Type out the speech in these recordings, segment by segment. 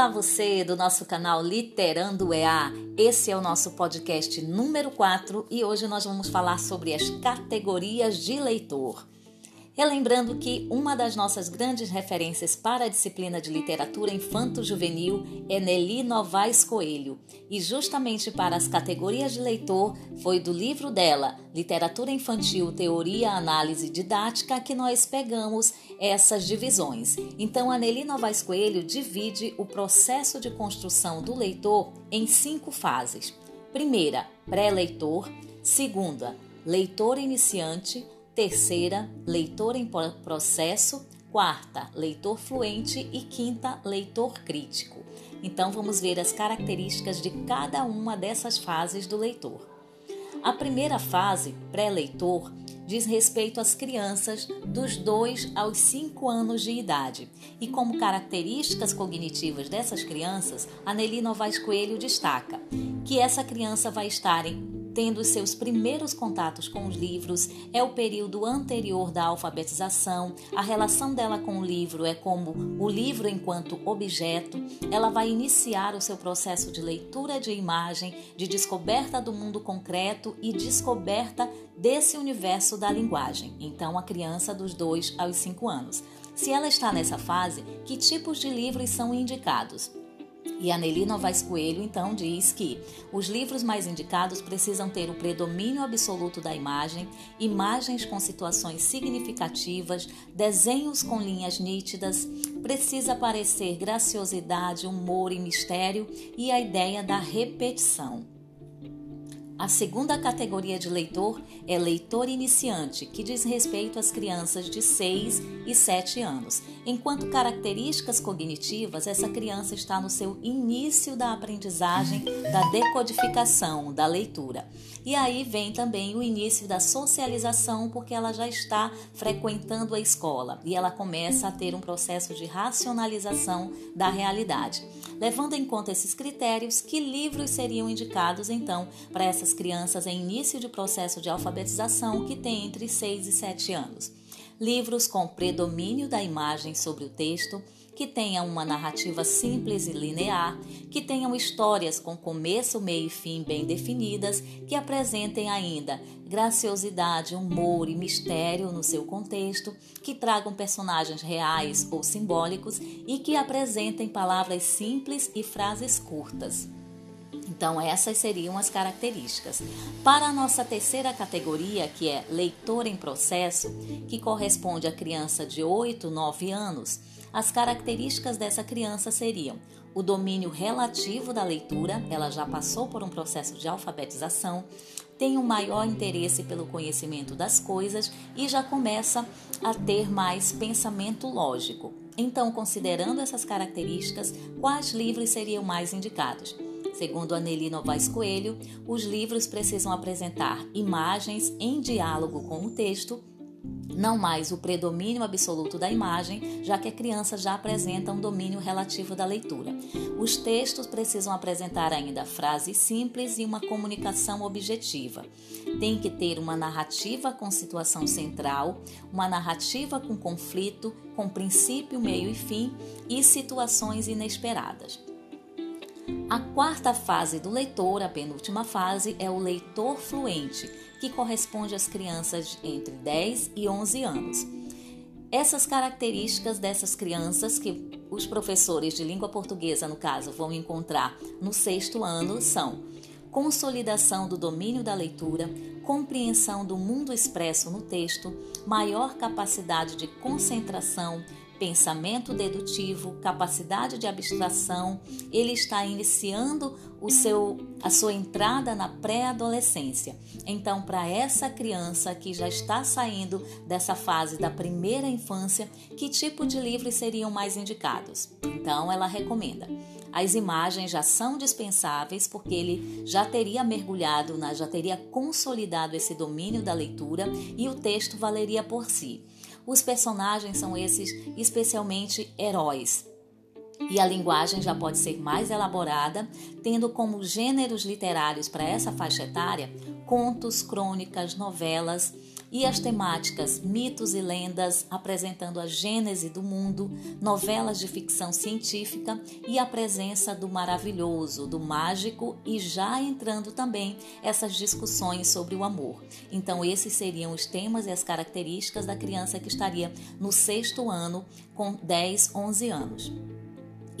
Olá você do nosso canal Literando EA. Esse é o nosso podcast número 4 e hoje nós vamos falar sobre as categorias de leitor. Relembrando que uma das nossas grandes referências para a disciplina de literatura infanto-juvenil é Nelly Novaes Coelho, e justamente para as categorias de leitor foi do livro dela, Literatura Infantil, Teoria, Análise Didática, que nós pegamos essas divisões. Então, a Nelly Novaes Coelho divide o processo de construção do leitor em cinco fases. Primeira, pré-leitor. Segunda, leitor iniciante terceira, leitor em processo, quarta, leitor fluente e quinta, leitor crítico. Então vamos ver as características de cada uma dessas fases do leitor. A primeira fase, pré-leitor, diz respeito às crianças dos 2 aos 5 anos de idade. E como características cognitivas dessas crianças, a Nelly Novaes Coelho destaca que essa criança vai estar em tendo seus primeiros contatos com os livros, é o período anterior da alfabetização, a relação dela com o livro é como o livro enquanto objeto, ela vai iniciar o seu processo de leitura de imagem, de descoberta do mundo concreto e descoberta desse universo da linguagem. Então, a criança dos 2 aos 5 anos. Se ela está nessa fase, que tipos de livros são indicados? E a Nelly Novaes Coelho então diz que os livros mais indicados precisam ter o predomínio absoluto da imagem, imagens com situações significativas, desenhos com linhas nítidas, precisa aparecer graciosidade, humor e mistério e a ideia da repetição. A segunda categoria de leitor é leitor iniciante, que diz respeito às crianças de 6 e 7 anos. Enquanto características cognitivas, essa criança está no seu início da aprendizagem, da decodificação, da leitura. E aí vem também o início da socialização, porque ela já está frequentando a escola e ela começa a ter um processo de racionalização da realidade. Levando em conta esses critérios, que livros seriam indicados então para essas crianças em início de processo de alfabetização que têm entre 6 e 7 anos. Livros com predomínio da imagem sobre o texto, que tenham uma narrativa simples e linear, que tenham histórias com começo, meio e fim bem definidas, que apresentem ainda graciosidade, humor e mistério no seu contexto, que tragam personagens reais ou simbólicos e que apresentem palavras simples e frases curtas. Então, essas seriam as características. Para a nossa terceira categoria, que é leitor em processo, que corresponde à criança de 8, 9 anos, as características dessa criança seriam o domínio relativo da leitura, ela já passou por um processo de alfabetização, tem um maior interesse pelo conhecimento das coisas e já começa a ter mais pensamento lógico. Então, considerando essas características, quais livros seriam mais indicados? Segundo Anneli Novaes Coelho, os livros precisam apresentar imagens em diálogo com o texto, não mais o predomínio absoluto da imagem, já que a criança já apresenta um domínio relativo da leitura. Os textos precisam apresentar ainda frases simples e uma comunicação objetiva. Tem que ter uma narrativa com situação central, uma narrativa com conflito, com princípio, meio e fim e situações inesperadas. A quarta fase do leitor, a penúltima fase, é o leitor fluente, que corresponde às crianças entre 10 e 11 anos. Essas características dessas crianças que os professores de língua portuguesa, no caso, vão encontrar no sexto ano são consolidação do domínio da leitura, compreensão do mundo expresso no texto, maior capacidade de concentração, pensamento dedutivo, capacidade de abstração, ele está iniciando o seu, a sua entrada na pré-adolescência. Então, para essa criança que já está saindo dessa fase da primeira infância, que tipo de livros seriam mais indicados? Então, ela recomenda. As imagens já são dispensáveis porque ele já teria mergulhado, na, já teria consolidado esse domínio da leitura e o texto valeria por si. Os personagens são esses especialmente heróis. E a linguagem já pode ser mais elaborada, tendo como gêneros literários para essa faixa etária contos, crônicas, novelas, e as temáticas mitos e lendas, apresentando a gênese do mundo, novelas de ficção científica e a presença do maravilhoso, do mágico e já entrando também essas discussões sobre o amor. Então, esses seriam os temas e as características da criança que estaria no sexto ano, com 10, 11 anos.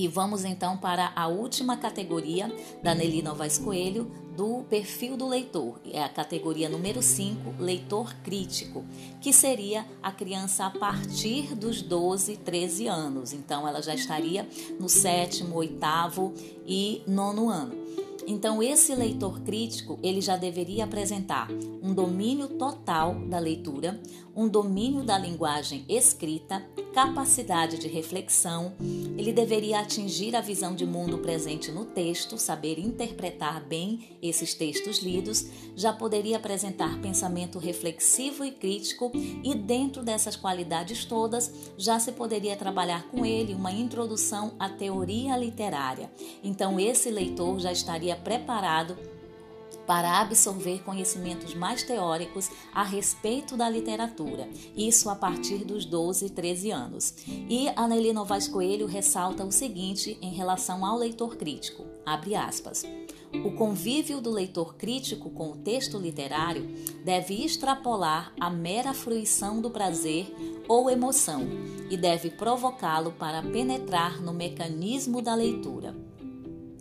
E vamos então para a última categoria da Nelly Novaes Coelho, do perfil do leitor. É a categoria número 5, leitor crítico, que seria a criança a partir dos 12, 13 anos. Então ela já estaria no sétimo, oitavo e nono ano. Então, esse leitor crítico, ele já deveria apresentar um domínio total da leitura, um domínio da linguagem escrita, capacidade de reflexão, ele deveria atingir a visão de mundo presente no texto, saber interpretar bem esses textos lidos, já poderia apresentar pensamento reflexivo e crítico, e dentro dessas qualidades todas, já se poderia trabalhar com ele uma introdução à teoria literária. Então, esse leitor já estaria preparado para absorver conhecimentos mais teóricos a respeito da literatura, isso a partir dos 12, 13 anos. E a Nelly Novaes Coelho ressalta o seguinte em relação ao leitor crítico, abre aspas, o convívio do leitor crítico com o texto literário deve extrapolar a mera fruição do prazer ou emoção e deve provocá-lo para penetrar no mecanismo da leitura.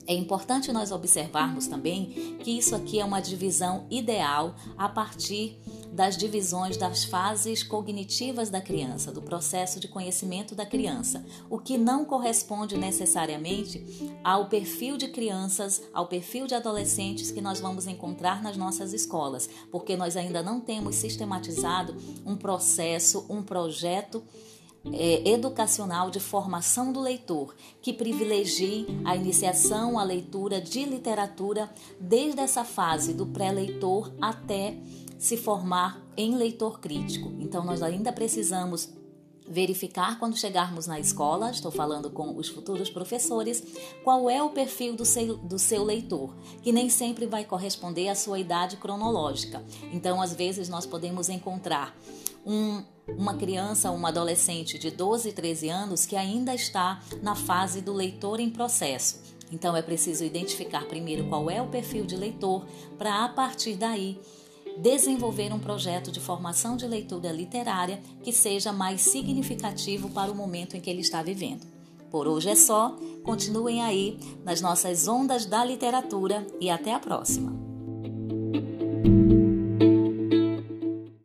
É importante nós observarmos também que isso aqui é uma divisão ideal a partir das divisões das fases cognitivas da criança, do processo de conhecimento da criança, o que não corresponde necessariamente ao perfil de crianças, ao perfil de adolescentes que nós vamos encontrar nas nossas escolas, porque nós ainda não temos sistematizado um processo, um projeto é, educacional de formação do leitor, que privilegie a iniciação à leitura de literatura desde essa fase do pré-leitor até se formar em leitor crítico. Então, nós ainda precisamos verificar quando chegarmos na escola, estou falando com os futuros professores, qual é o perfil do seu, do seu leitor, que nem sempre vai corresponder à sua idade cronológica. Então, às vezes, nós podemos encontrar um, uma criança, uma adolescente de 12, 13 anos que ainda está na fase do leitor em processo. Então é preciso identificar primeiro qual é o perfil de leitor para a partir daí desenvolver um projeto de formação de leitura literária que seja mais significativo para o momento em que ele está vivendo. Por hoje é só, continuem aí nas nossas ondas da literatura e até a próxima.